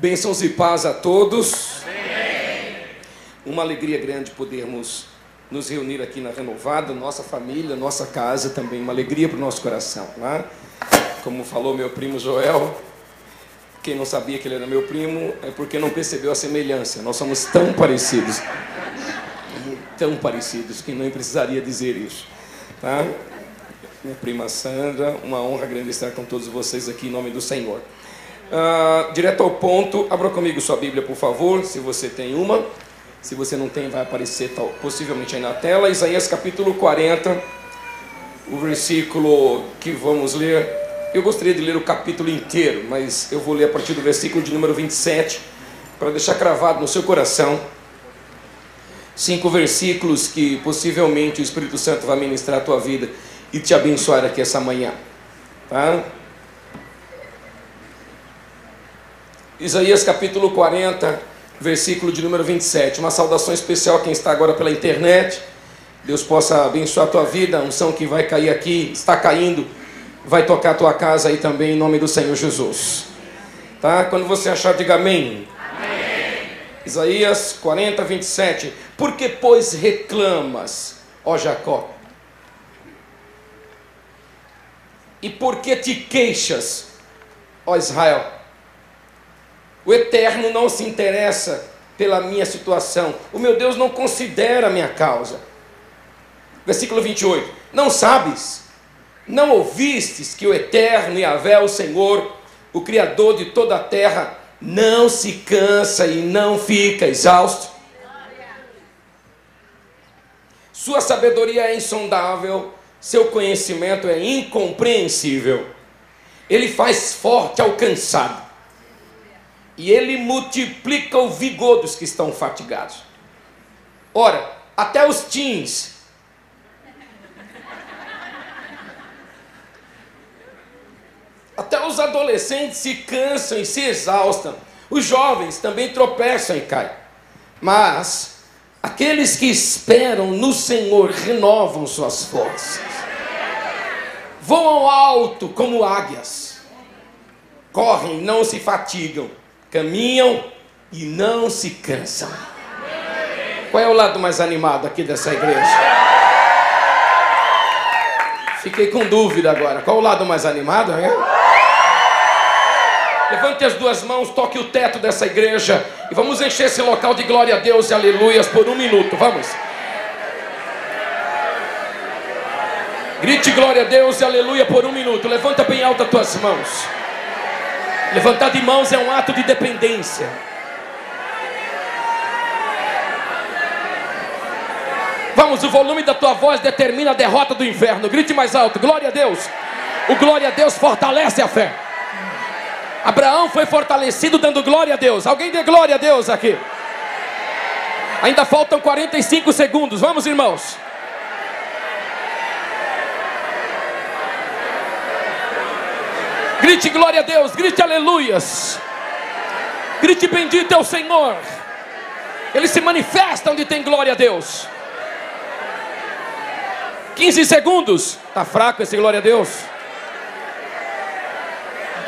Bênçãos e paz a todos. Uma alegria grande podermos nos reunir aqui na Renovada, nossa família, nossa casa também, uma alegria para o nosso coração. Né? Como falou meu primo Joel, quem não sabia que ele era meu primo é porque não percebeu a semelhança. Nós somos tão parecidos, tão parecidos, que não precisaria dizer isso. Tá? Minha prima Sandra, uma honra grande estar com todos vocês aqui em nome do Senhor. Uh, direto ao ponto, abra comigo sua Bíblia, por favor, se você tem uma. Se você não tem, vai aparecer tal, possivelmente aí na tela. Isaías capítulo 40, o versículo que vamos ler. Eu gostaria de ler o capítulo inteiro, mas eu vou ler a partir do versículo de número 27, para deixar cravado no seu coração. Cinco versículos que possivelmente o Espírito Santo vai ministrar a tua vida e te abençoar aqui essa manhã. Tá? Isaías capítulo 40, versículo de número 27. Uma saudação especial a quem está agora pela internet. Deus possa abençoar a tua vida. A unção que vai cair aqui, está caindo, vai tocar a tua casa aí também, em nome do Senhor Jesus. Tá? Quando você achar, diga amém. amém. Isaías 40, 27. Por que, pois, reclamas, ó Jacó? E por que te queixas, ó Israel? O eterno não se interessa pela minha situação. O meu Deus não considera a minha causa. Versículo 28. Não sabes, não ouvistes que o eterno Yahvé, o Senhor, o Criador de toda a terra, não se cansa e não fica exausto? Sua sabedoria é insondável, seu conhecimento é incompreensível. Ele faz forte ao cansado e ele multiplica o vigor dos que estão fatigados. Ora, até os teens. Até os adolescentes se cansam e se exaustam. Os jovens também tropeçam e caem. Mas aqueles que esperam no Senhor renovam suas forças. Voam alto como águias. Correm, não se fatigam caminham e não se cansam. Qual é o lado mais animado aqui dessa igreja? Fiquei com dúvida agora. Qual o lado mais animado? Levante as duas mãos, toque o teto dessa igreja e vamos encher esse local de glória a Deus e aleluias por um minuto. Vamos. Grite glória a Deus e aleluia por um minuto. Levanta bem alta as tuas mãos. Levantar de mãos é um ato de dependência. Vamos, o volume da tua voz determina a derrota do inferno. Grite mais alto, glória a Deus. O glória a Deus fortalece a fé. Abraão foi fortalecido dando glória a Deus. Alguém dê glória a Deus aqui. Ainda faltam 45 segundos. Vamos, irmãos. Grite glória a Deus, grite aleluias. Grite bendito é o Senhor. Ele se manifesta onde tem glória a Deus. 15 segundos. Está fraco esse glória a Deus.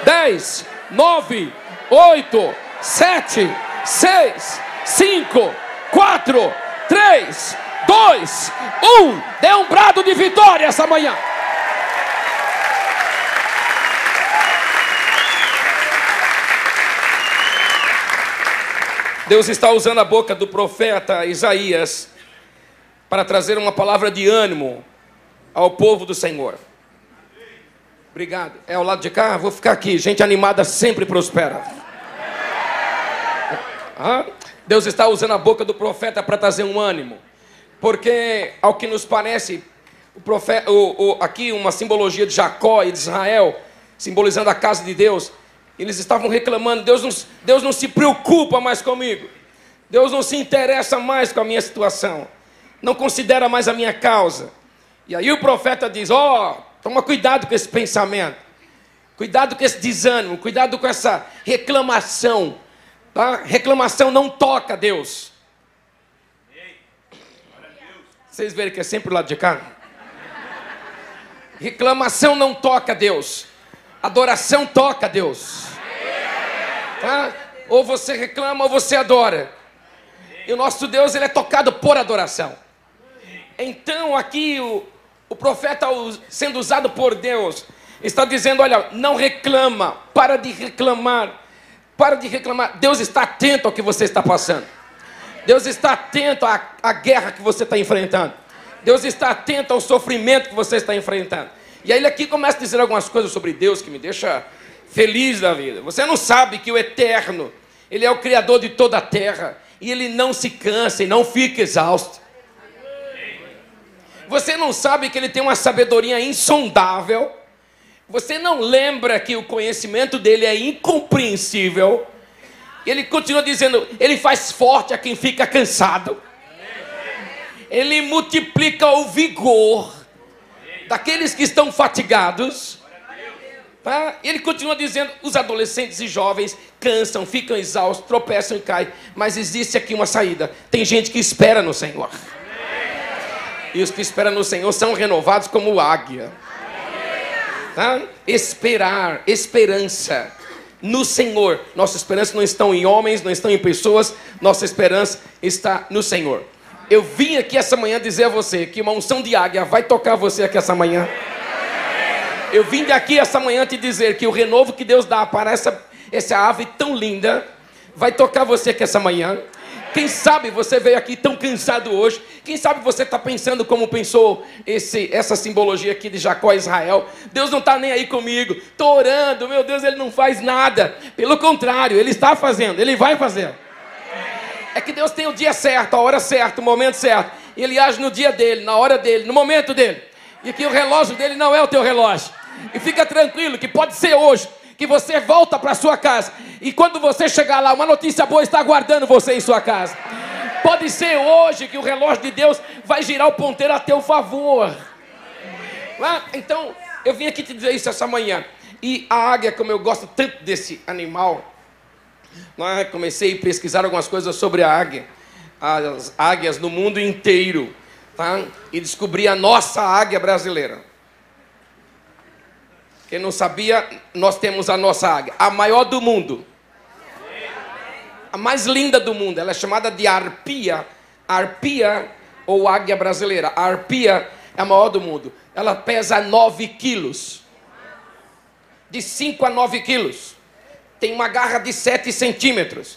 10, 9, 8, 7, 6, 5, 4, 3, 2, 1. Dê um brado de vitória essa manhã. Deus está usando a boca do profeta Isaías para trazer uma palavra de ânimo ao povo do Senhor. Obrigado. É ao lado de cá? Vou ficar aqui. Gente animada sempre prospera. Ah, Deus está usando a boca do profeta para trazer um ânimo. Porque, ao que nos parece, o profeta, o, o, aqui uma simbologia de Jacó e de Israel, simbolizando a casa de Deus. Eles estavam reclamando, Deus não, Deus não se preocupa mais comigo. Deus não se interessa mais com a minha situação. Não considera mais a minha causa. E aí o profeta diz: Ó, oh, toma cuidado com esse pensamento. Cuidado com esse desânimo, cuidado com essa reclamação. Tá? Reclamação não toca Deus. Vocês verem que é sempre o lado de cá? Reclamação não toca Deus. Adoração toca Deus. Tá? Ou você reclama ou você adora. E o nosso Deus ele é tocado por adoração. Então aqui o, o profeta sendo usado por Deus está dizendo: olha, não reclama, para de reclamar, para de reclamar. Deus está atento ao que você está passando. Deus está atento à, à guerra que você está enfrentando. Deus está atento ao sofrimento que você está enfrentando. E aí ele aqui começa a dizer algumas coisas sobre Deus que me deixa feliz da vida. Você não sabe que o eterno, ele é o criador de toda a terra e ele não se cansa e não fica exausto. Você não sabe que ele tem uma sabedoria insondável. Você não lembra que o conhecimento dele é incompreensível. Ele continua dizendo: ele faz forte a quem fica cansado. Ele multiplica o vigor daqueles que estão fatigados. Tá? Ele continua dizendo: os adolescentes e jovens cansam, ficam exaustos, tropeçam e caem. Mas existe aqui uma saída. Tem gente que espera no Senhor. E os que esperam no Senhor são renovados como águia. Tá? Esperar, esperança no Senhor. Nossa esperança não está em homens, não está em pessoas, nossa esperança está no Senhor. Eu vim aqui essa manhã dizer a você que uma unção de águia vai tocar você aqui essa manhã. Eu vim daqui essa manhã te dizer que o renovo que Deus dá para essa, essa ave tão linda vai tocar você aqui essa manhã. Quem sabe você veio aqui tão cansado hoje. Quem sabe você está pensando como pensou esse, essa simbologia aqui de Jacó e Israel. Deus não está nem aí comigo. Estou orando, meu Deus, ele não faz nada. Pelo contrário, ele está fazendo, ele vai fazer. É que Deus tem o dia certo, a hora certa, o momento certo. Ele age no dia dele, na hora dele, no momento dele. E que o relógio dele não é o teu relógio. E fica tranquilo que pode ser hoje que você volta para sua casa e quando você chegar lá, uma notícia boa está aguardando você em sua casa. Pode ser hoje que o relógio de Deus vai girar o ponteiro a teu favor. Então, eu vim aqui te dizer isso essa manhã. E a águia, como eu gosto tanto desse animal, comecei a pesquisar algumas coisas sobre a águia, as águias no mundo inteiro, tá? e descobri a nossa águia brasileira. Quem não sabia, nós temos a nossa águia, a maior do mundo. A mais linda do mundo, ela é chamada de arpia. Arpia ou águia brasileira. A arpia é a maior do mundo. Ela pesa 9 quilos. De 5 a 9 quilos. Tem uma garra de 7 centímetros.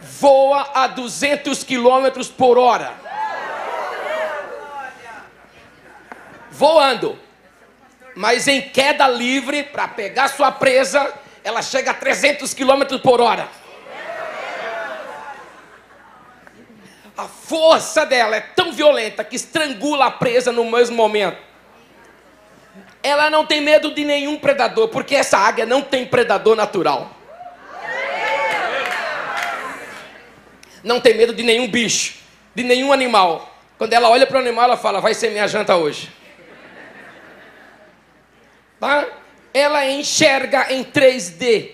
Voa a 200 quilômetros por hora. Voando. Mas em queda livre, para pegar sua presa, ela chega a 300 km por hora. A força dela é tão violenta que estrangula a presa no mesmo momento. Ela não tem medo de nenhum predador, porque essa águia não tem predador natural. Não tem medo de nenhum bicho, de nenhum animal. Quando ela olha para o animal, ela fala: Vai ser minha janta hoje. Tá? Ela enxerga em 3D.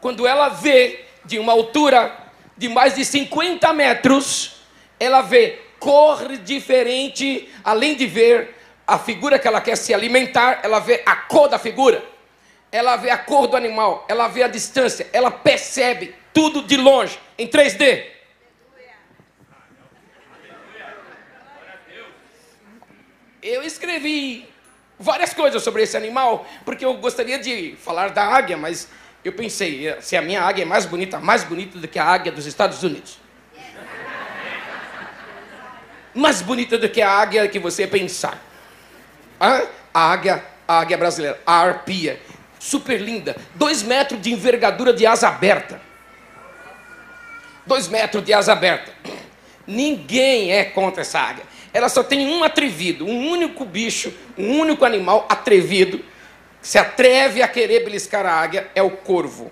Quando ela vê de uma altura de mais de 50 metros, ela vê cor diferente, além de ver a figura que ela quer se alimentar, ela vê a cor da figura, ela vê a cor do animal, ela vê a distância, ela percebe tudo de longe, em 3D. Eu escrevi várias coisas sobre esse animal, porque eu gostaria de falar da águia, mas eu pensei, se a minha águia é mais bonita, mais bonita do que a águia dos Estados Unidos. Mais bonita do que a águia que você pensar. A águia, a águia brasileira, a arpia, super linda, dois metros de envergadura de asa aberta. Dois metros de asa aberta. Ninguém é contra essa águia ela só tem um atrevido, um único bicho, um único animal atrevido, que se atreve a querer beliscar a águia, é o corvo.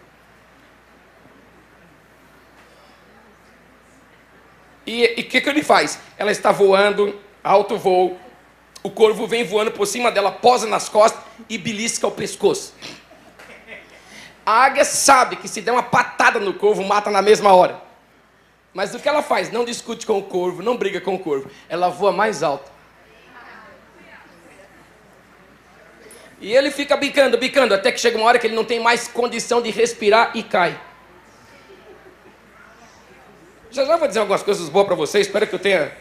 E o que, que ele faz? Ela está voando, alto voo, o corvo vem voando por cima dela, posa nas costas e belisca o pescoço. A águia sabe que se der uma patada no corvo, mata na mesma hora. Mas o que ela faz? Não discute com o corvo, não briga com o corvo. Ela voa mais alto. E ele fica bicando, bicando, até que chega uma hora que ele não tem mais condição de respirar e cai. Já já vou dizer algumas coisas boas para você. Espero que eu tenha,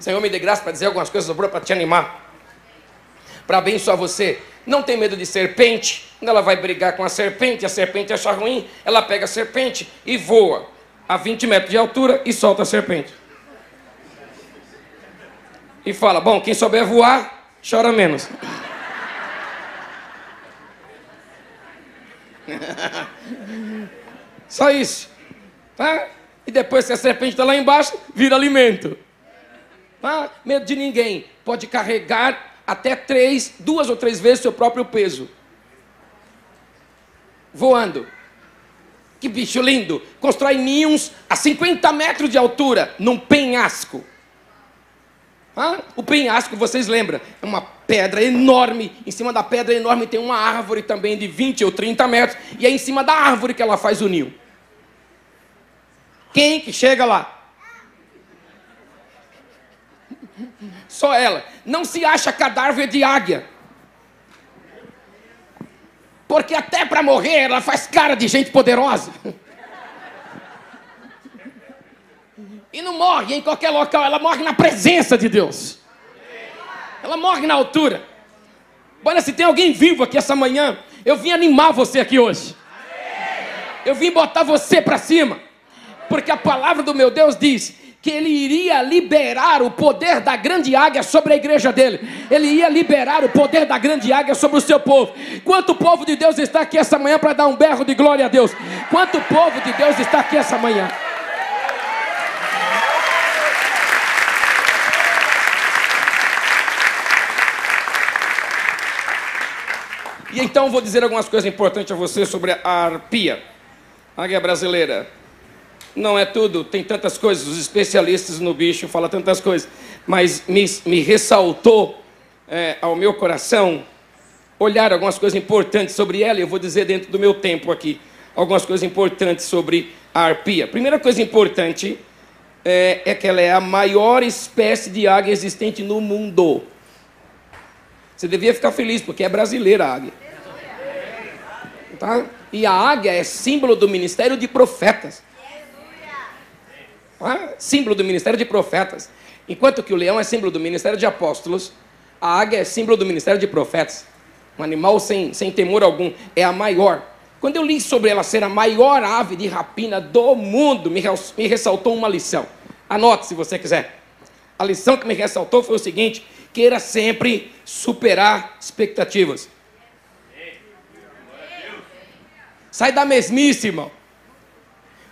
Senhor, me dê graça para dizer algumas coisas boas para te animar, para abençoar você. Não tem medo de serpente. Quando ela vai brigar com a serpente, a serpente acha ruim, ela pega a serpente e voa a 20 metros de altura e solta a serpente. E fala: Bom, quem souber voar, chora menos. Só isso. Tá? E depois, se a serpente está lá embaixo, vira alimento. Tá? Medo de ninguém. Pode carregar até três, duas ou três vezes seu próprio peso. Voando. Que bicho lindo! Constrói ninhos a 50 metros de altura, num penhasco. O penhasco, vocês lembram, é uma pedra enorme. Em cima da pedra enorme tem uma árvore também de 20 ou 30 metros. E é em cima da árvore que ela faz o ninho. Quem que chega lá? Só ela. Não se acha cadáver de águia. Porque até para morrer ela faz cara de gente poderosa. E não morre em qualquer local, ela morre na presença de Deus. Ela morre na altura. Olha, se tem alguém vivo aqui essa manhã, eu vim animar você aqui hoje. Eu vim botar você para cima. Porque a palavra do meu Deus diz que ele iria liberar o poder da grande águia sobre a igreja dele. Ele ia liberar o poder da grande águia sobre o seu povo. Quanto povo de Deus está aqui essa manhã para dar um berro de glória a Deus? Quanto povo de Deus está aqui essa manhã? E então vou dizer algumas coisas importantes a você sobre a arpia, águia brasileira. Não é tudo, tem tantas coisas, os especialistas no bicho falam tantas coisas, mas me, me ressaltou é, ao meu coração olhar algumas coisas importantes sobre ela, e eu vou dizer dentro do meu tempo aqui algumas coisas importantes sobre a arpia. Primeira coisa importante é, é que ela é a maior espécie de águia existente no mundo. Você devia ficar feliz, porque é brasileira a águia. Tá? E a águia é símbolo do ministério de profetas. Tá? Símbolo do ministério de profetas. Enquanto que o leão é símbolo do ministério de apóstolos, a águia é símbolo do ministério de profetas. Um animal sem, sem temor algum. É a maior. Quando eu li sobre ela ser a maior ave de rapina do mundo, me, me ressaltou uma lição. Anote se você quiser. A lição que me ressaltou foi o seguinte: queira sempre superar expectativas. Sai da mesmice, irmão.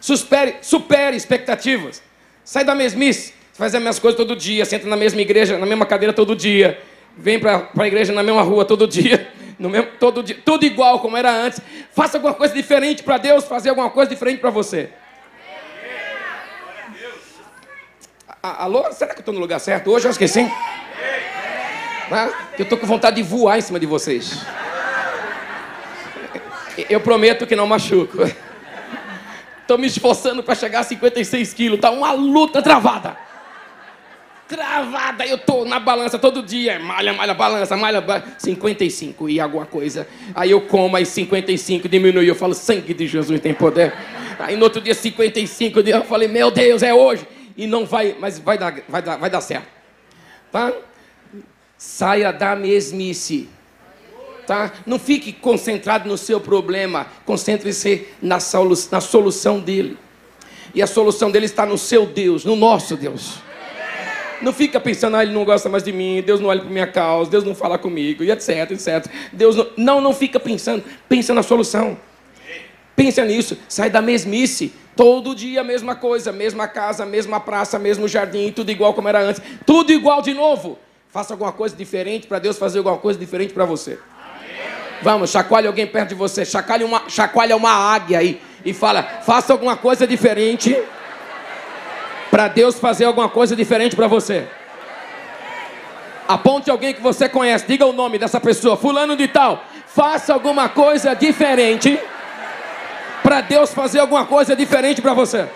Supere, supere expectativas. Sai da mesmice. Você faz as mesmas coisas todo dia, senta na mesma igreja, na mesma cadeira todo dia. Vem para a igreja na mesma rua todo dia. No mesmo, todo dia. Tudo igual como era antes. Faça alguma coisa diferente para Deus, fazer alguma coisa diferente para você. Alô? Será que eu estou no lugar certo hoje? Eu sim. Ah, eu estou com vontade de voar em cima de vocês. Eu prometo que não machuco. Estou me esforçando para chegar a 56 quilos. Tá uma luta travada. Travada. Eu tô na balança todo dia. Malha, malha, balança, malha, malha. 55 e alguma coisa. Aí eu como, aí 55 diminui. Eu falo, sangue de Jesus tem poder. Aí no outro dia, 55. Eu falei, meu Deus, é hoje. E não vai, mas vai dar, vai dar, vai dar certo. Tá? Saia da mesmice tá? Não fique concentrado no seu problema, concentre-se na, solu na solução dele. E a solução dele está no seu Deus, no nosso Deus. Não fica pensando, ah, ele não gosta mais de mim, Deus não olha para minha causa, Deus não fala comigo, e etc, etc. Deus não, não, não fica pensando, pensa na solução. Pensa nisso, sai da mesmice. Todo dia a mesma coisa, mesma casa, mesma praça, mesmo jardim, tudo igual como era antes. Tudo igual de novo. Faça alguma coisa diferente para Deus fazer alguma coisa diferente para você. Vamos, chacoalhe alguém perto de você, chacoalhe uma, chacoalhe uma águia aí e fala: faça alguma coisa diferente para Deus fazer alguma coisa diferente para você. Aponte alguém que você conhece, diga o nome dessa pessoa, fulano de tal. Faça alguma coisa diferente para Deus fazer alguma coisa diferente para você.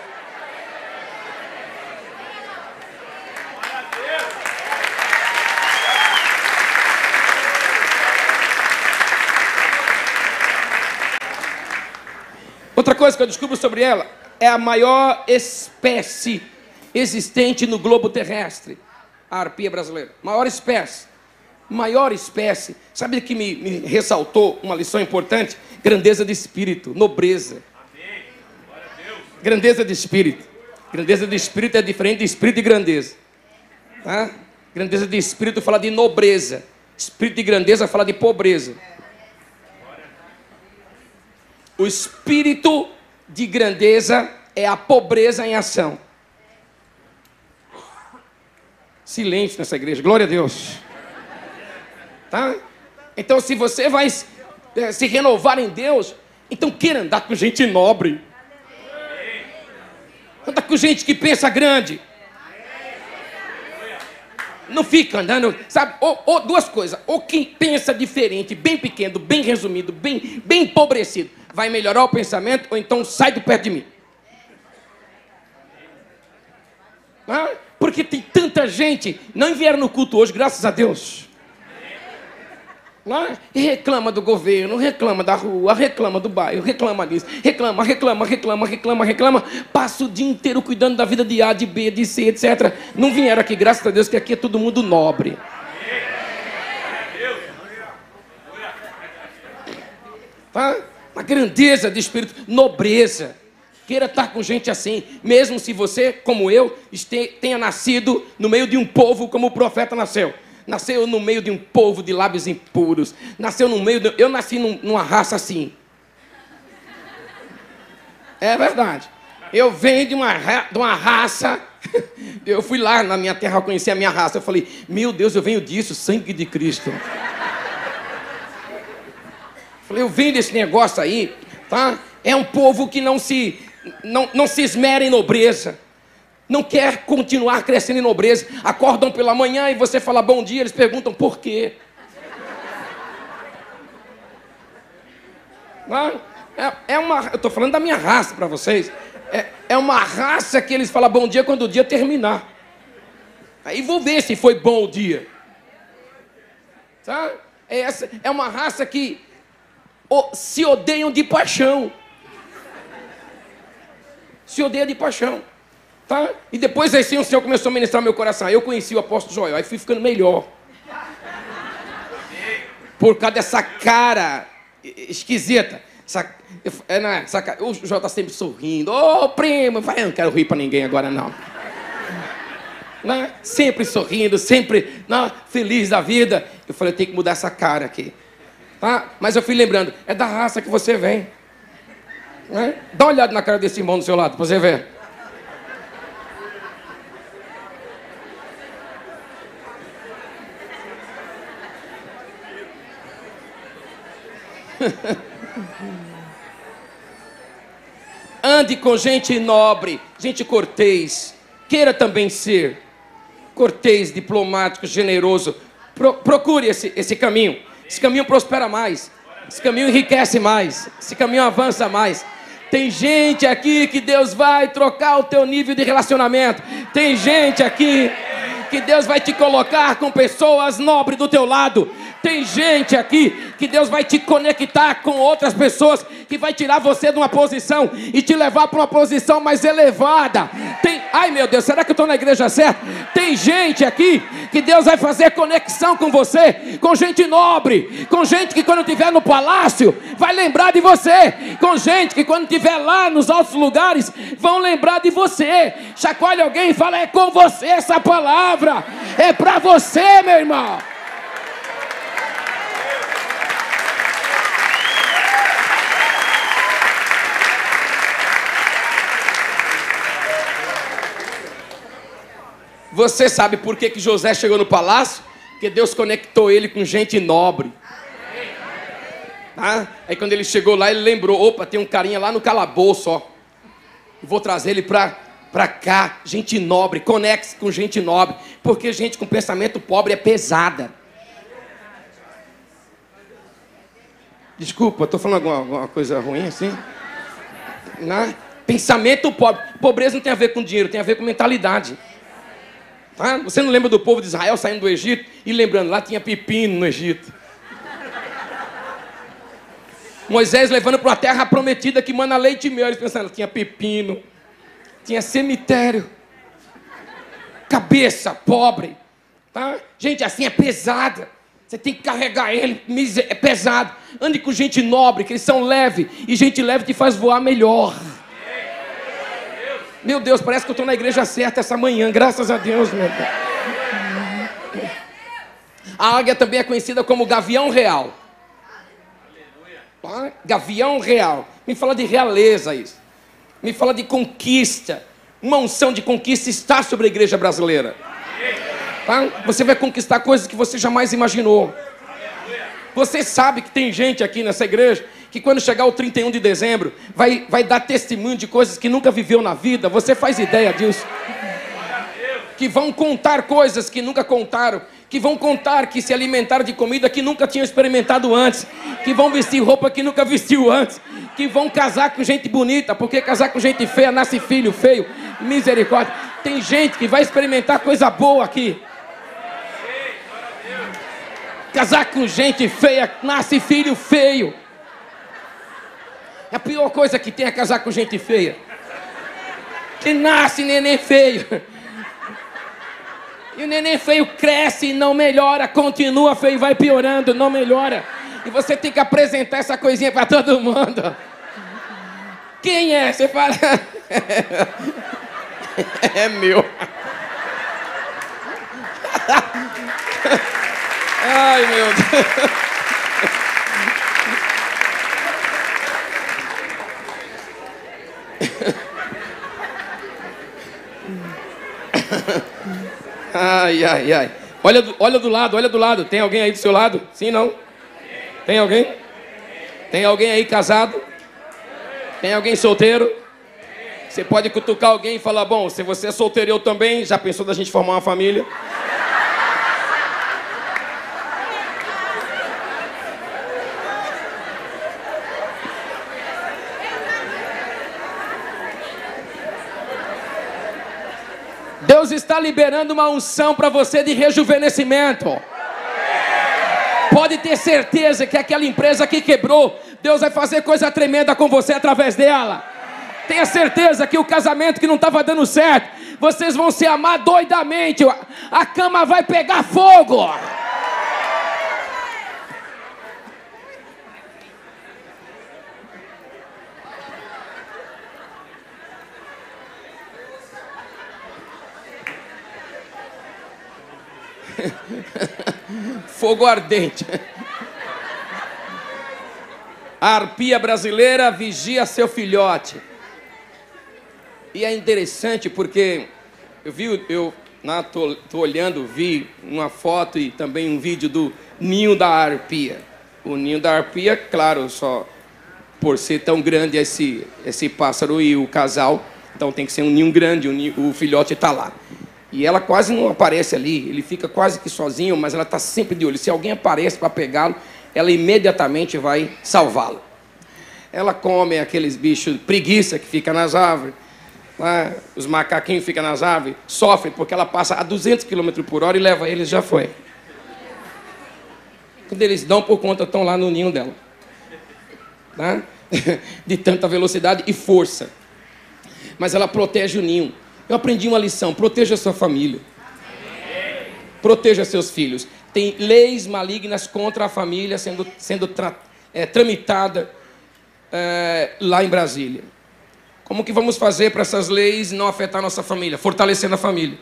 Outra coisa que eu descubro sobre ela é a maior espécie existente no globo terrestre. A arpia brasileira. Maior espécie. Maior espécie. Sabe que me, me ressaltou uma lição importante? Grandeza de espírito, nobreza. Grandeza de espírito. Grandeza de espírito é diferente de espírito e grandeza. Tá? Grandeza de espírito fala de nobreza. Espírito de grandeza fala de pobreza. O espírito de grandeza é a pobreza em ação. Silêncio nessa igreja, glória a Deus. Tá? Então, se você vai se renovar em Deus, então queira andar com gente nobre. Anda com gente que pensa grande. Não fica andando, sabe? Ou, ou, duas coisas. Ou quem pensa diferente, bem pequeno, bem resumido, bem, bem empobrecido, vai melhorar o pensamento, ou então sai do perto de mim. Ah, porque tem tanta gente, não vieram no culto hoje, graças a Deus. Lá, e reclama do governo, reclama da rua, reclama do bairro, reclama disso, reclama, reclama, reclama, reclama, reclama, passa o dia inteiro cuidando da vida de A, de B, de C, etc. Não vieram aqui, graças a Deus, que aqui é todo mundo nobre. Tá? Uma grandeza de espírito, nobreza. Queira estar com gente assim, mesmo se você, como eu, tenha nascido no meio de um povo como o profeta nasceu nasceu no meio de um povo de lábios impuros, nasceu no meio de, eu nasci num, numa raça assim. É verdade. Eu venho de uma, de uma raça. Eu fui lá na minha terra conhecer a minha raça. Eu falei, meu Deus, eu venho disso, sangue de Cristo. Eu falei, eu venho desse negócio aí, tá? É um povo que não se, não, não se esmera em nobreza não quer continuar crescendo em nobreza, acordam pela manhã e você fala bom dia, eles perguntam por quê. É, é uma, eu estou falando da minha raça para vocês. É, é uma raça que eles falam bom dia quando o dia terminar. Aí vou ver se foi bom o dia. Tá? É, essa, é uma raça que se odeiam de paixão. Se odeiam de paixão. Tá? E depois assim o Senhor começou a ministrar meu coração. Aí eu conheci o apóstolo Joel, aí fui ficando melhor. Por causa dessa cara esquisita. Essa, é, não é, essa, o Joel tá sempre sorrindo. Ô, oh, primo, vai, eu não quero rir para ninguém agora não. não. Né? Sempre sorrindo, sempre não, feliz da vida. Eu falei, eu tenho que mudar essa cara aqui. Tá? Mas eu fui lembrando, é da raça que você vem. Né? Dá uma olhada na cara desse irmão do seu lado, para você ver. Ande com gente nobre, gente cortês. Queira também ser cortês, diplomático, generoso. Pro, procure esse, esse caminho. Esse caminho prospera mais. Esse caminho enriquece mais. Esse caminho avança mais. Tem gente aqui que Deus vai trocar o teu nível de relacionamento. Tem gente aqui que Deus vai te colocar com pessoas nobres do teu lado. Tem gente aqui que Deus vai te conectar com outras pessoas que vai tirar você de uma posição e te levar para uma posição mais elevada. Tem, ai meu Deus, será que eu estou na igreja certa? Tem gente aqui que Deus vai fazer conexão com você, com gente nobre, com gente que quando estiver no palácio vai lembrar de você, com gente que quando estiver lá nos altos lugares vão lembrar de você. Chacoalhe alguém e fala: é com você essa palavra, é para você, meu irmão. Você sabe por que, que José chegou no palácio? Porque Deus conectou ele com gente nobre. Tá? Aí quando ele chegou lá, ele lembrou: opa, tem um carinha lá no calabouço, ó. Vou trazer ele para para cá, gente nobre, conecte-se com gente nobre, porque gente com pensamento pobre é pesada. Desculpa, estou falando alguma, alguma, coisa ruim assim? Não? Né? Pensamento pobre. Pobreza não tem a ver com dinheiro, tem a ver com mentalidade. Tá? Você não lembra do povo de Israel saindo do Egito e lembrando, lá tinha pepino no Egito. Moisés levando para a terra prometida que manda leite e mel. Eles pensando, tinha pepino, tinha cemitério, cabeça pobre. Tá? Gente, assim é pesada. Você tem que carregar ele, é pesado. Ande com gente nobre, que eles são leve. E gente leve te faz voar melhor. Meu Deus, parece que eu estou na igreja certa essa manhã, graças a Deus, meu Deus. A águia também é conhecida como gavião real. Tá? Gavião real. Me fala de realeza isso. Me fala de conquista. Uma unção de conquista está sobre a igreja brasileira. Tá? Você vai conquistar coisas que você jamais imaginou. Você sabe que tem gente aqui nessa igreja que quando chegar o 31 de dezembro vai, vai dar testemunho de coisas que nunca viveu na vida. Você faz ideia disso? Que vão contar coisas que nunca contaram. Que vão contar que se alimentaram de comida que nunca tinham experimentado antes. Que vão vestir roupa que nunca vestiu antes. Que vão casar com gente bonita, porque casar com gente feia nasce filho feio. Misericórdia. Tem gente que vai experimentar coisa boa aqui. Casar com gente feia, nasce filho feio. A pior coisa que tem é casar com gente feia. Que nasce neném feio. E o neném feio cresce e não melhora, continua feio, vai piorando, não melhora. E você tem que apresentar essa coisinha para todo mundo. Quem é? Você fala. é meu. Ai, meu Deus. Ai, ai, ai. Olha, olha do lado, olha do lado. Tem alguém aí do seu lado? Sim, não? Tem alguém? Tem alguém aí casado? Tem alguém solteiro? Você pode cutucar alguém e falar: Bom, se você é solteiro, eu também. Já pensou da gente formar uma família? Deus está liberando uma unção para você de rejuvenescimento. Pode ter certeza que aquela empresa que quebrou, Deus vai fazer coisa tremenda com você através dela. Tenha certeza que o casamento que não estava dando certo, vocês vão se amar doidamente. A cama vai pegar fogo. Fogo ardente. A arpia brasileira vigia seu filhote. E é interessante porque eu vi, eu na, tô, tô olhando, vi uma foto e também um vídeo do ninho da arpia. O ninho da arpia, claro, só por ser tão grande esse, esse pássaro e o casal, então tem que ser um ninho grande, o, ninho, o filhote está lá. E ela quase não aparece ali, ele fica quase que sozinho, mas ela está sempre de olho. Se alguém aparece para pegá-lo, ela imediatamente vai salvá-lo. Ela come aqueles bichos preguiça que fica nas árvores, né? os macaquinhos ficam nas árvores, sofrem porque ela passa a 200 km por hora e leva eles, já foi. Quando eles dão por conta, estão lá no ninho dela. Né? De tanta velocidade e força. Mas ela protege o ninho. Eu aprendi uma lição: proteja sua família. Proteja seus filhos. Tem leis malignas contra a família sendo, sendo tra, é, tramitada é, lá em Brasília. Como que vamos fazer para essas leis não afetar nossa família? Fortalecendo a família.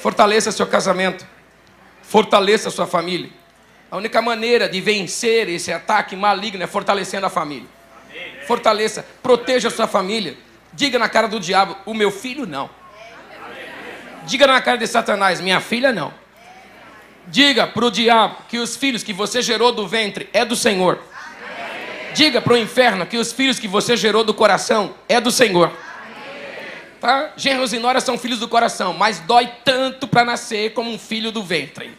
Fortaleça seu casamento. Fortaleça sua família. A única maneira de vencer esse ataque maligno é fortalecendo a família. Fortaleça, proteja sua família. Diga na cara do diabo: o meu filho não. Diga na cara de Satanás: minha filha não. Diga para o diabo que os filhos que você gerou do ventre é do Senhor. Diga para o inferno que os filhos que você gerou do coração é do Senhor. Tá? Genros e noras são filhos do coração, mas dói tanto para nascer como um filho do ventre.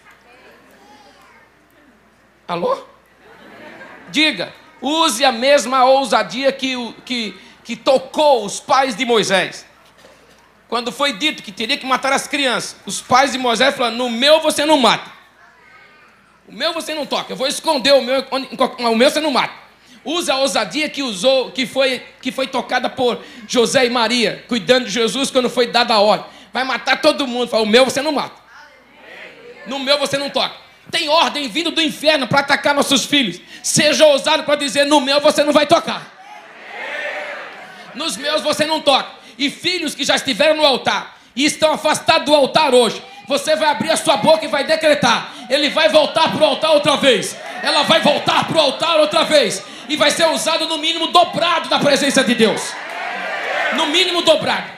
Alô? Diga, use a mesma ousadia que, que que tocou os pais de Moisés. Quando foi dito que teria que matar as crianças, os pais de Moisés falaram: No meu você não mata. O meu você não toca. Eu vou esconder o meu, o meu você não mata. Usa a ousadia que usou, que foi, que foi tocada por José e Maria, cuidando de Jesus quando foi dada a ordem. Vai matar todo mundo. Fala, o meu você não mata. No meu você não toca. Tem ordem vindo do inferno para atacar nossos filhos. Seja ousado para dizer: no meu você não vai tocar. Nos meus você não toca. E filhos que já estiveram no altar e estão afastados do altar hoje, você vai abrir a sua boca e vai decretar: ele vai voltar para o altar outra vez. Ela vai voltar para o altar outra vez. E vai ser usado no mínimo dobrado da presença de Deus. No mínimo dobrado.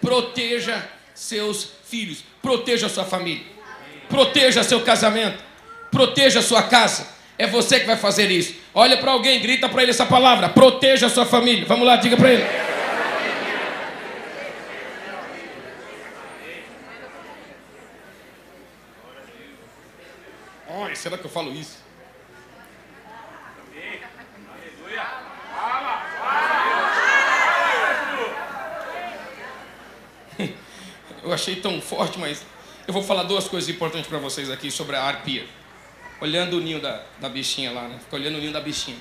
Proteja seus filhos. Proteja sua família. Proteja seu casamento. Proteja sua casa. É você que vai fazer isso. Olha para alguém, grita para ele essa palavra. Proteja sua família. Vamos lá, diga para ele. Olha, será que eu falo isso? Eu achei tão forte, mas eu vou falar duas coisas importantes para vocês aqui sobre a arpia. Olhando o ninho da, da bichinha lá, né? Fica olhando o ninho da bichinha.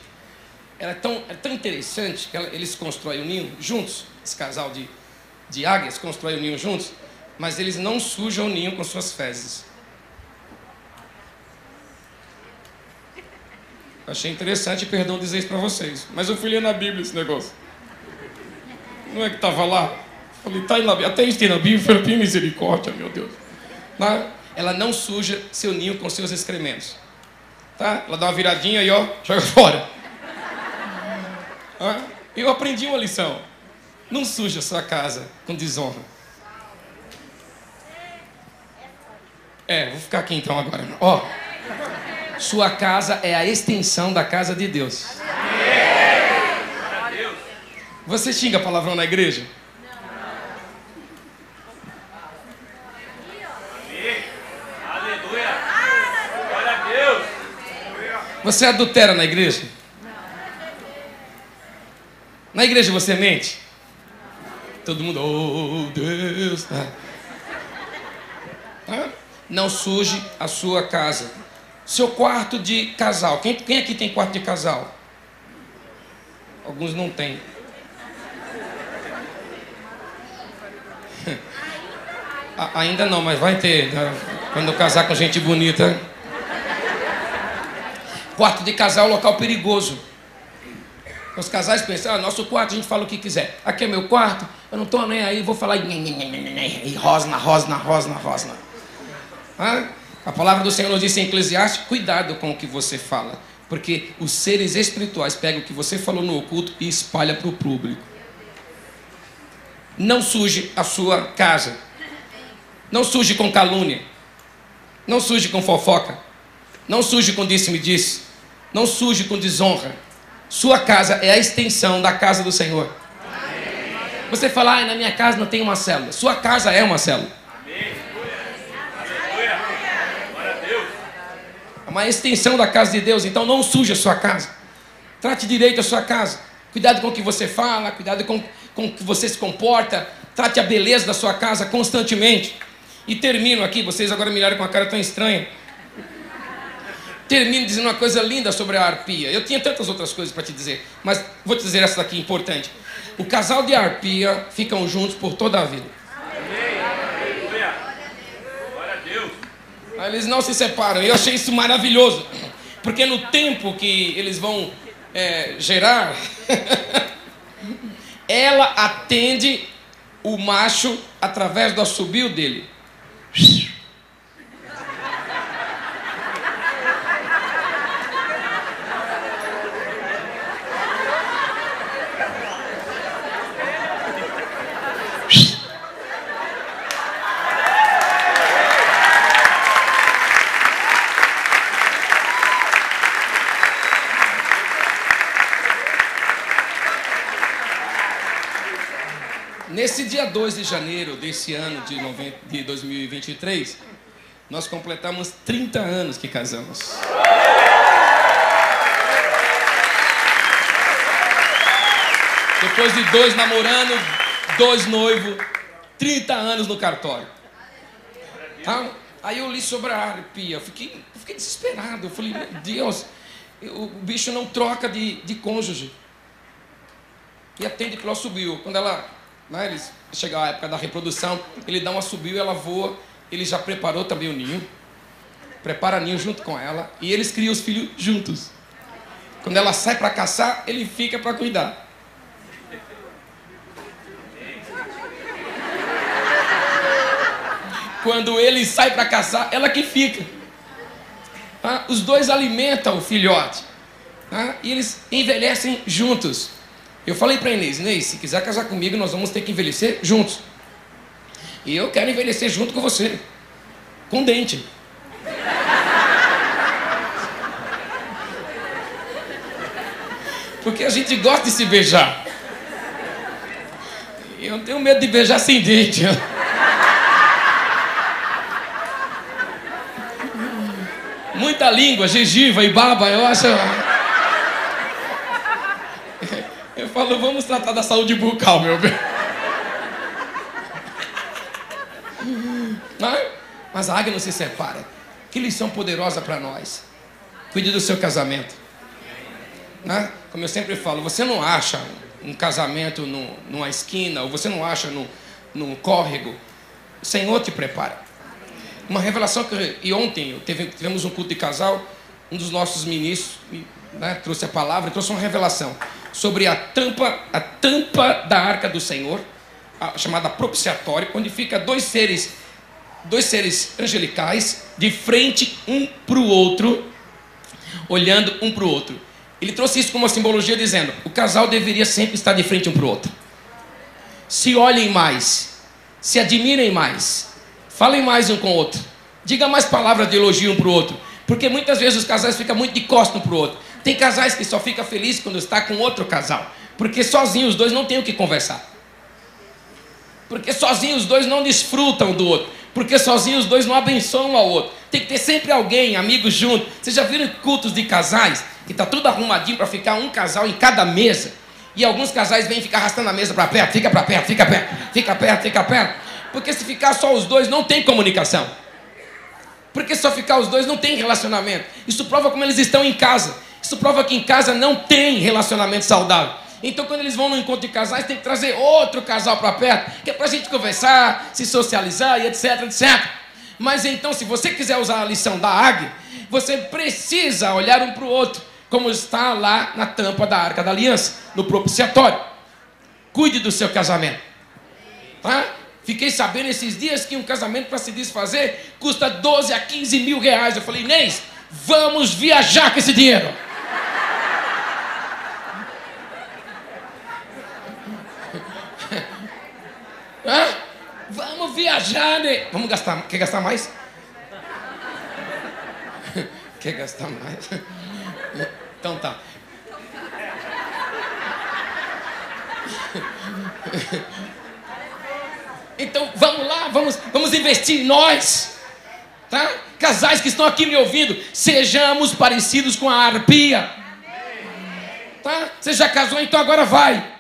Ela é tão, é tão interessante que ela, eles constroem o ninho juntos. Esse casal de, de águias constrói o ninho juntos, mas eles não sujam o ninho com suas fezes. Achei interessante, perdão dizer isso para vocês. Mas eu fui ler na Bíblia esse negócio. Não é que estava lá? Falei, tá na Bíblia. Até isso tem na Bíblia. Falei, misericórdia, meu Deus. Ela não suja seu ninho com seus excrementos. Tá? Ela dá uma viradinha e ó, joga fora. Eu aprendi uma lição. Não suja sua casa com desonra. É, vou ficar aqui então agora. Ó. Sua casa é a extensão da casa de Deus. Você xinga palavrão na igreja? Você adultera na igreja? Na igreja você mente? Todo mundo, oh Deus. Não suje a sua casa. Seu quarto de casal. Quem, quem aqui tem quarto de casal? Alguns não têm. Ainda não, mas vai ter. Né? Quando casar com gente bonita. Quarto de casal é um local perigoso. Os casais pensam, ah, nosso quarto a gente fala o que quiser. Aqui é meu quarto, eu não estou nem aí, vou falar e rosna, rosna, rosna, rosna. Ah? A palavra do Senhor nos disse em Eclesiastes: cuidado com o que você fala, porque os seres espirituais pegam o que você falou no oculto e espalha para o público. Não suje a sua casa. Não suje com calúnia. Não suje com fofoca. Não suje com disse-me-disse. Não suje com desonra. Sua casa é a extensão da casa do Senhor. Você fala, ah, na minha casa não tem uma célula. Sua casa é uma célula. É uma extensão da casa de Deus, então não suje a sua casa. Trate direito a sua casa. Cuidado com o que você fala, cuidado com, com o que você se comporta. Trate a beleza da sua casa constantemente. E termino aqui, vocês agora me olharam com uma cara tão estranha. Termino dizendo uma coisa linda sobre a arpia. Eu tinha tantas outras coisas para te dizer, mas vou te dizer essa daqui importante. O casal de arpia ficam juntos por toda a vida. Eles não se separam. Eu achei isso maravilhoso. Porque no tempo que eles vão é, gerar, ela atende o macho através do assobio dele. Nesse dia 2 de janeiro desse ano de, 90, de 2023, nós completamos 30 anos que casamos. Depois de dois namorando, dois noivos, 30 anos no cartório. Tá? Aí eu li sobre a arpia, eu fiquei, fiquei desesperado. Eu falei, meu Deus, o bicho não troca de, de cônjuge. E atende pelo subiu. Quando ela, né, eles, chega a época da reprodução, ele dá uma subiu, ela voa, ele já preparou também o ninho, prepara ninho junto com ela, e eles criam os filhos juntos. Quando ela sai para caçar, ele fica para cuidar. Quando ele sai para caçar, ela que fica. Ah, os dois alimentam o filhote. Ah, e eles envelhecem juntos. Eu falei para Inês, Inês, se quiser casar comigo, nós vamos ter que envelhecer juntos. E eu quero envelhecer junto com você. Com dente. Porque a gente gosta de se beijar. Eu tenho medo de beijar sem dente. Muita língua, gengiva e baba, eu acho. Eu falo, vamos tratar da saúde bucal, meu bem. Mas a águia não se separa. Que lição poderosa para nós. Cuide do seu casamento. Né? Como eu sempre falo, você não acha um casamento no, numa esquina, ou você não acha no, num córrego. O Senhor te prepara. Uma revelação que e ontem teve, tivemos um culto de casal, um dos nossos ministros né, trouxe a palavra, trouxe uma revelação sobre a tampa, a tampa da arca do Senhor, chamada propiciatória, onde fica dois seres, dois seres angelicais de frente um para o outro, olhando um para o outro. Ele trouxe isso como uma simbologia dizendo: o casal deveria sempre estar de frente um para o outro. Se olhem mais, se admirem mais, Falem mais um com o outro. Diga mais palavras de elogio um para o outro. Porque muitas vezes os casais ficam muito de costas um para o outro. Tem casais que só ficam felizes quando está com outro casal. Porque sozinhos os dois não têm o que conversar. Porque sozinhos os dois não desfrutam do outro. Porque sozinhos os dois não abençoam ao outro. Tem que ter sempre alguém, amigos junto. Vocês já viram cultos de casais? Que está tudo arrumadinho para ficar um casal em cada mesa. E alguns casais vêm ficar arrastando a mesa para perto, fica para perto, fica perto, fica perto, fica perto. Porque se ficar só os dois, não tem comunicação. Porque só ficar os dois não tem relacionamento. Isso prova como eles estão em casa. Isso prova que em casa não tem relacionamento saudável. Então, quando eles vão no encontro de casais, tem que trazer outro casal para perto, que é para a gente conversar, se socializar e etc, etc. Mas então, se você quiser usar a lição da águia, você precisa olhar um para o outro, como está lá na tampa da arca da aliança, no propiciatório. Cuide do seu casamento. Tá? Fiquei sabendo esses dias que um casamento para se desfazer custa 12 a 15 mil reais. Eu falei, Inês, vamos viajar com esse dinheiro. Hã? Vamos viajar, né? Vamos gastar. Quer gastar mais? Quer gastar mais? Então tá. Então vamos lá, vamos, vamos investir em nós. Tá? Casais que estão aqui me ouvindo, sejamos parecidos com a arpia. Tá? Você já casou, então agora vai.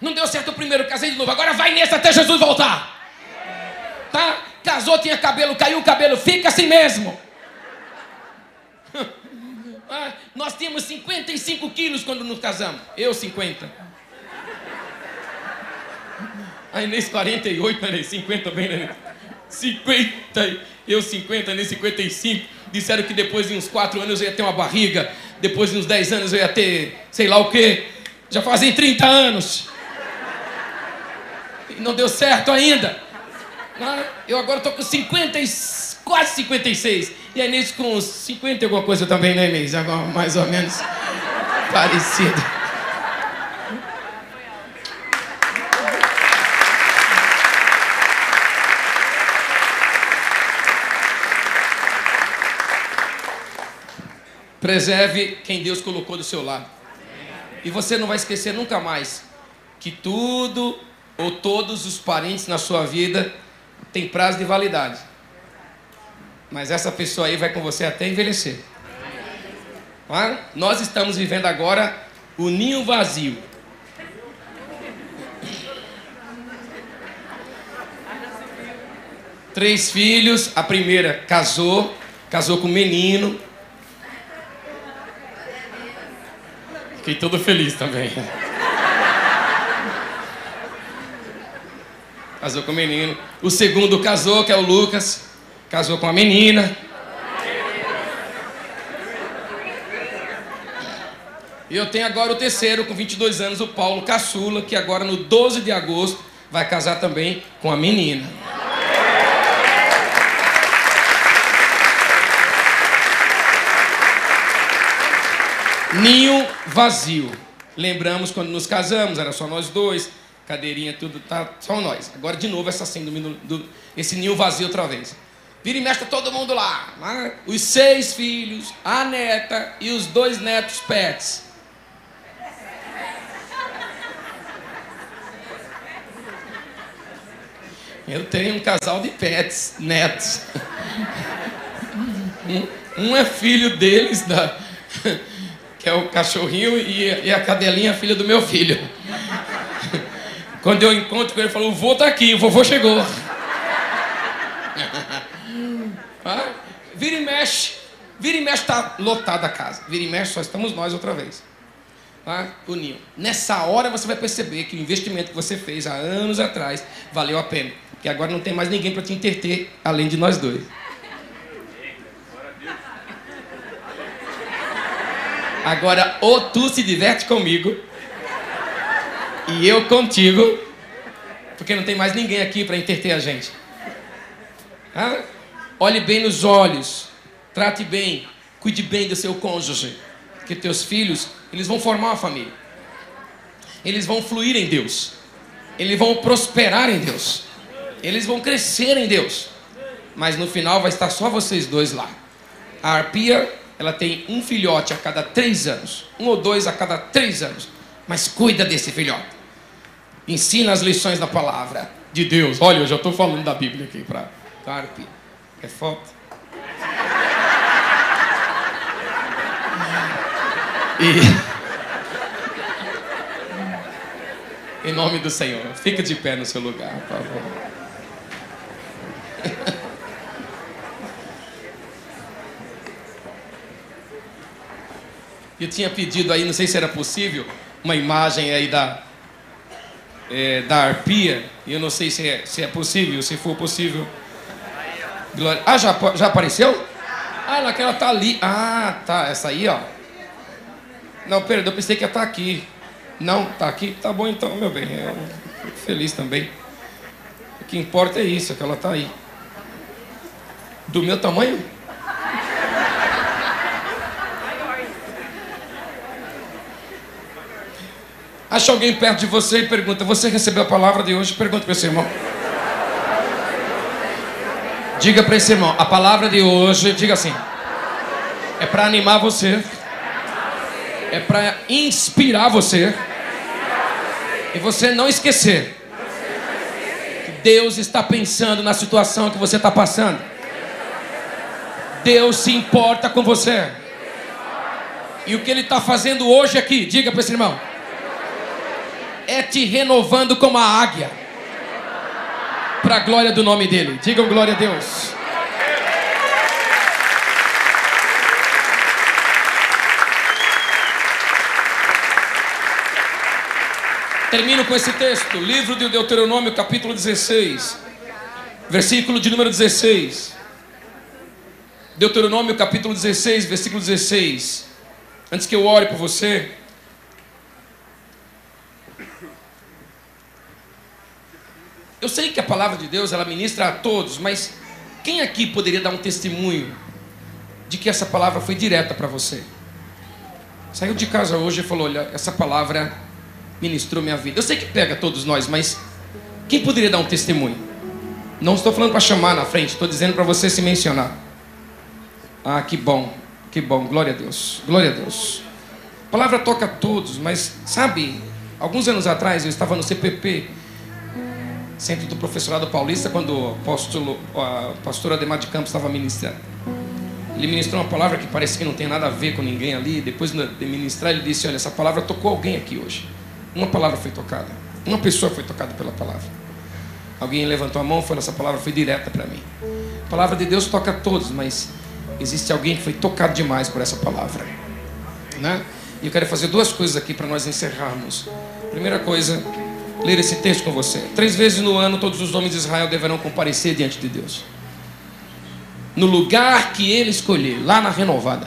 Não deu certo o primeiro, casei de novo. Agora vai nesse até Jesus voltar. Tá? Casou, tinha cabelo, caiu o cabelo, fica assim mesmo. Ah, nós tínhamos 55 quilos quando nos casamos. Eu 50. A Inês 48, a Inês 50 bem, né? 50, eu 50, Inês 55. Disseram que depois de uns 4 anos eu ia ter uma barriga, depois de uns 10 anos eu ia ter sei lá o quê. Já fazem 30 anos. Não deu certo ainda. Eu agora estou com 50, quase 56. E a Inês com 50 e alguma coisa também, né, Inês? Agora mais ou menos parecido. Preserve quem Deus colocou do seu lado. E você não vai esquecer nunca mais que tudo ou todos os parentes na sua vida têm prazo de validade. Mas essa pessoa aí vai com você até envelhecer. Ah, nós estamos vivendo agora o ninho vazio. Três filhos, a primeira casou, casou com um menino, Fiquei todo feliz também. Casou com o menino. O segundo casou, que é o Lucas. Casou com a menina. E eu tenho agora o terceiro, com 22 anos, o Paulo Caçula, que agora no 12 de agosto vai casar também com a menina. Ninho vazio. Lembramos quando nos casamos, era só nós dois, cadeirinha, tudo, tá só nós. Agora de novo essa síndrome do, do, esse ninho vazio outra vez. Vira e mexe todo mundo lá. Né? Os seis filhos, a neta e os dois netos pets. Eu tenho um casal de pets, netos. Um, um é filho deles, da, que é o cachorrinho, e, e a cadelinha é filha do meu filho. Quando eu encontro com ele, ele falou: O vô tá aqui, o vovô chegou. ah, vira e mexe, vira e mexe, tá lotada a casa. Vira e mexe, só estamos nós outra vez. Tá? O ninho. Nessa hora você vai perceber que o investimento que você fez há anos atrás valeu a pena. Que agora não tem mais ninguém para te interter além de nós dois. Agora, ou tu se diverte comigo, e eu contigo, porque não tem mais ninguém aqui para interter a gente. Olhe bem nos olhos, trate bem, cuide bem do seu cônjuge, porque teus filhos, eles vão formar uma família. Eles vão fluir em Deus. Eles vão prosperar em Deus. Eles vão crescer em Deus. Mas no final vai estar só vocês dois lá. A arpia ela tem um filhote a cada três anos, um ou dois a cada três anos. Mas cuida desse filhote. Ensina as lições da palavra de Deus. Olha, eu já estou falando da Bíblia aqui para Carpe. É foto? E em nome do Senhor, fica de pé no seu lugar, por favor. Eu tinha pedido aí, não sei se era possível, uma imagem aí da, é, da arpia. E eu não sei se é, se é possível, se for possível. Glória. Ah, já, já apareceu? Ah, naquela tá ali. Ah, tá. Essa aí, ó. Não, perdão, eu pensei que ia estar tá aqui. Não, tá aqui? Tá bom então, meu bem. Eu fico feliz também. O que importa é isso, é que ela tá aí. Do meu tamanho? Acha alguém perto de você e pergunta: Você recebeu a palavra de hoje? Pergunta para esse irmão. Diga para esse irmão: A palavra de hoje, diga assim, é para animar você, é para inspirar você, e você não esquecer que Deus está pensando na situação que você está passando. Deus se importa com você. E o que Ele está fazendo hoje aqui, diga para esse irmão é te renovando como a águia. Para a glória do nome dele. Digam glória a Deus. Termino com esse texto, livro de Deuteronômio, capítulo 16, versículo de número 16. Deuteronômio, capítulo 16, versículo 16. Antes que eu ore por você, Eu sei que a palavra de Deus ela ministra a todos, mas quem aqui poderia dar um testemunho de que essa palavra foi direta para você? Saiu de casa hoje e falou: Olha, essa palavra ministrou minha vida. Eu sei que pega todos nós, mas quem poderia dar um testemunho? Não estou falando para chamar na frente, estou dizendo para você se mencionar. Ah, que bom, que bom, glória a Deus, glória a Deus. A palavra toca a todos, mas sabe, alguns anos atrás eu estava no CPP centro do professorado paulista, quando o apóstolo, a pastora Ademar de Campos estava ministrando. Ele ministrou uma palavra que parece que não tem nada a ver com ninguém ali. Depois de ministrar, ele disse: Olha, essa palavra tocou alguém aqui hoje. Uma palavra foi tocada. Uma pessoa foi tocada pela palavra. Alguém levantou a mão falou: Essa palavra foi direta para mim. A palavra de Deus toca a todos, mas existe alguém que foi tocado demais por essa palavra. Né? E eu quero fazer duas coisas aqui para nós encerrarmos. Primeira coisa, ler esse texto com você. Três vezes no ano, todos os homens de Israel deverão comparecer diante de Deus. No lugar que ele escolher, lá na renovada.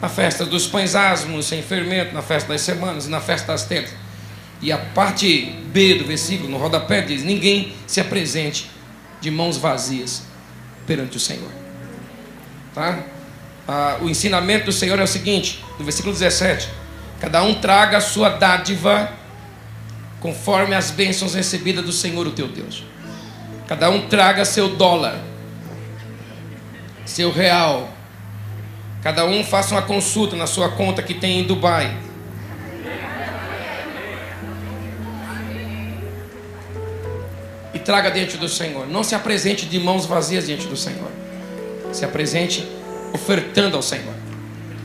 Na festa dos pães asmos, sem fermento, na festa das semanas e na festa das tendas. E a parte B do versículo, no rodapé, diz: Ninguém se apresente de mãos vazias perante o Senhor. Tá? Ah, o ensinamento do Senhor é o seguinte, no versículo 17: Cada um traga a sua dádiva conforme as bênçãos recebidas do Senhor, o teu Deus. Cada um traga seu dólar, seu real. Cada um faça uma consulta na sua conta que tem em Dubai. E traga diante do Senhor. Não se apresente de mãos vazias diante do Senhor. Se apresente ofertando ao Senhor.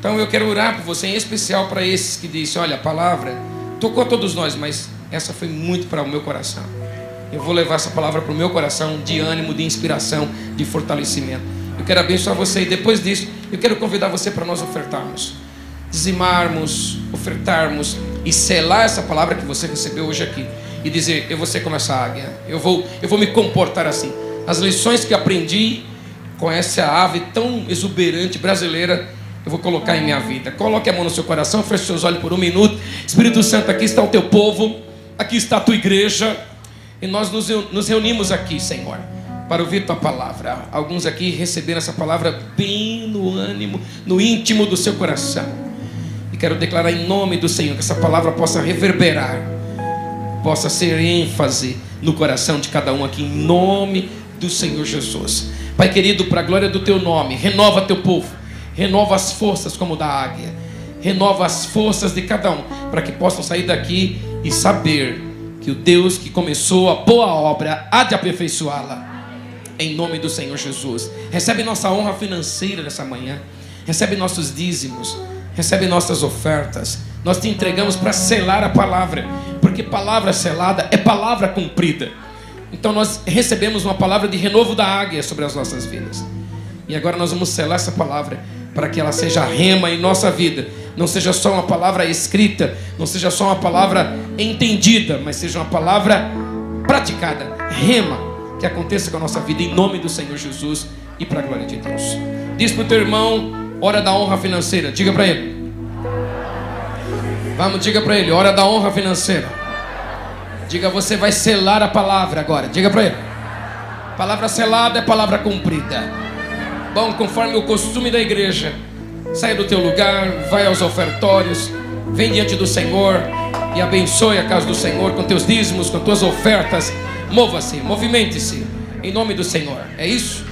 Então eu quero orar por você, em especial para esses que dizem: olha, a palavra tocou a todos nós, mas essa foi muito para o meu coração. Eu vou levar essa palavra para o meu coração de ânimo, de inspiração, de fortalecimento. Eu quero abençoar você e depois disso eu quero convidar você para nós ofertarmos, dizimarmos, ofertarmos e selar essa palavra que você recebeu hoje aqui e dizer: eu vou ser como essa águia, eu vou, eu vou me comportar assim. As lições que aprendi com essa ave tão exuberante brasileira, eu vou colocar em minha vida. Coloque a mão no seu coração, feche seus olhos por um minuto. Espírito Santo, aqui está o teu povo, aqui está a tua igreja, e nós nos reunimos aqui, Senhor, para ouvir tua palavra. Alguns aqui receberam essa palavra bem no ânimo, no íntimo do seu coração. E quero declarar em nome do Senhor que essa palavra possa reverberar, possa ser ênfase no coração de cada um aqui, em nome do Senhor Jesus. Pai querido, para a glória do teu nome, renova teu povo, renova as forças como da águia, renova as forças de cada um, para que possam sair daqui e saber que o Deus que começou a boa obra há de aperfeiçoá-la. Em nome do Senhor Jesus. Recebe nossa honra financeira nessa manhã. Recebe nossos dízimos. Recebe nossas ofertas. Nós te entregamos para selar a palavra. Porque palavra selada é palavra cumprida. Então nós recebemos uma palavra de renovo da águia sobre as nossas vidas. E agora nós vamos selar essa palavra para que ela seja rema em nossa vida. Não seja só uma palavra escrita, não seja só uma palavra entendida, mas seja uma palavra praticada, rema, que aconteça com a nossa vida em nome do Senhor Jesus e para a glória de Deus. Diz para o teu irmão, hora da honra financeira. Diga para ele. Vamos, diga para ele, hora da honra financeira. Diga, você vai selar a palavra agora. Diga para ele. Palavra selada é palavra cumprida. Bom, conforme o costume da igreja, saia do teu lugar, vai aos ofertórios, vem diante do Senhor e abençoe a casa do Senhor com teus dízimos, com tuas ofertas. Mova-se, movimente-se em nome do Senhor. É isso?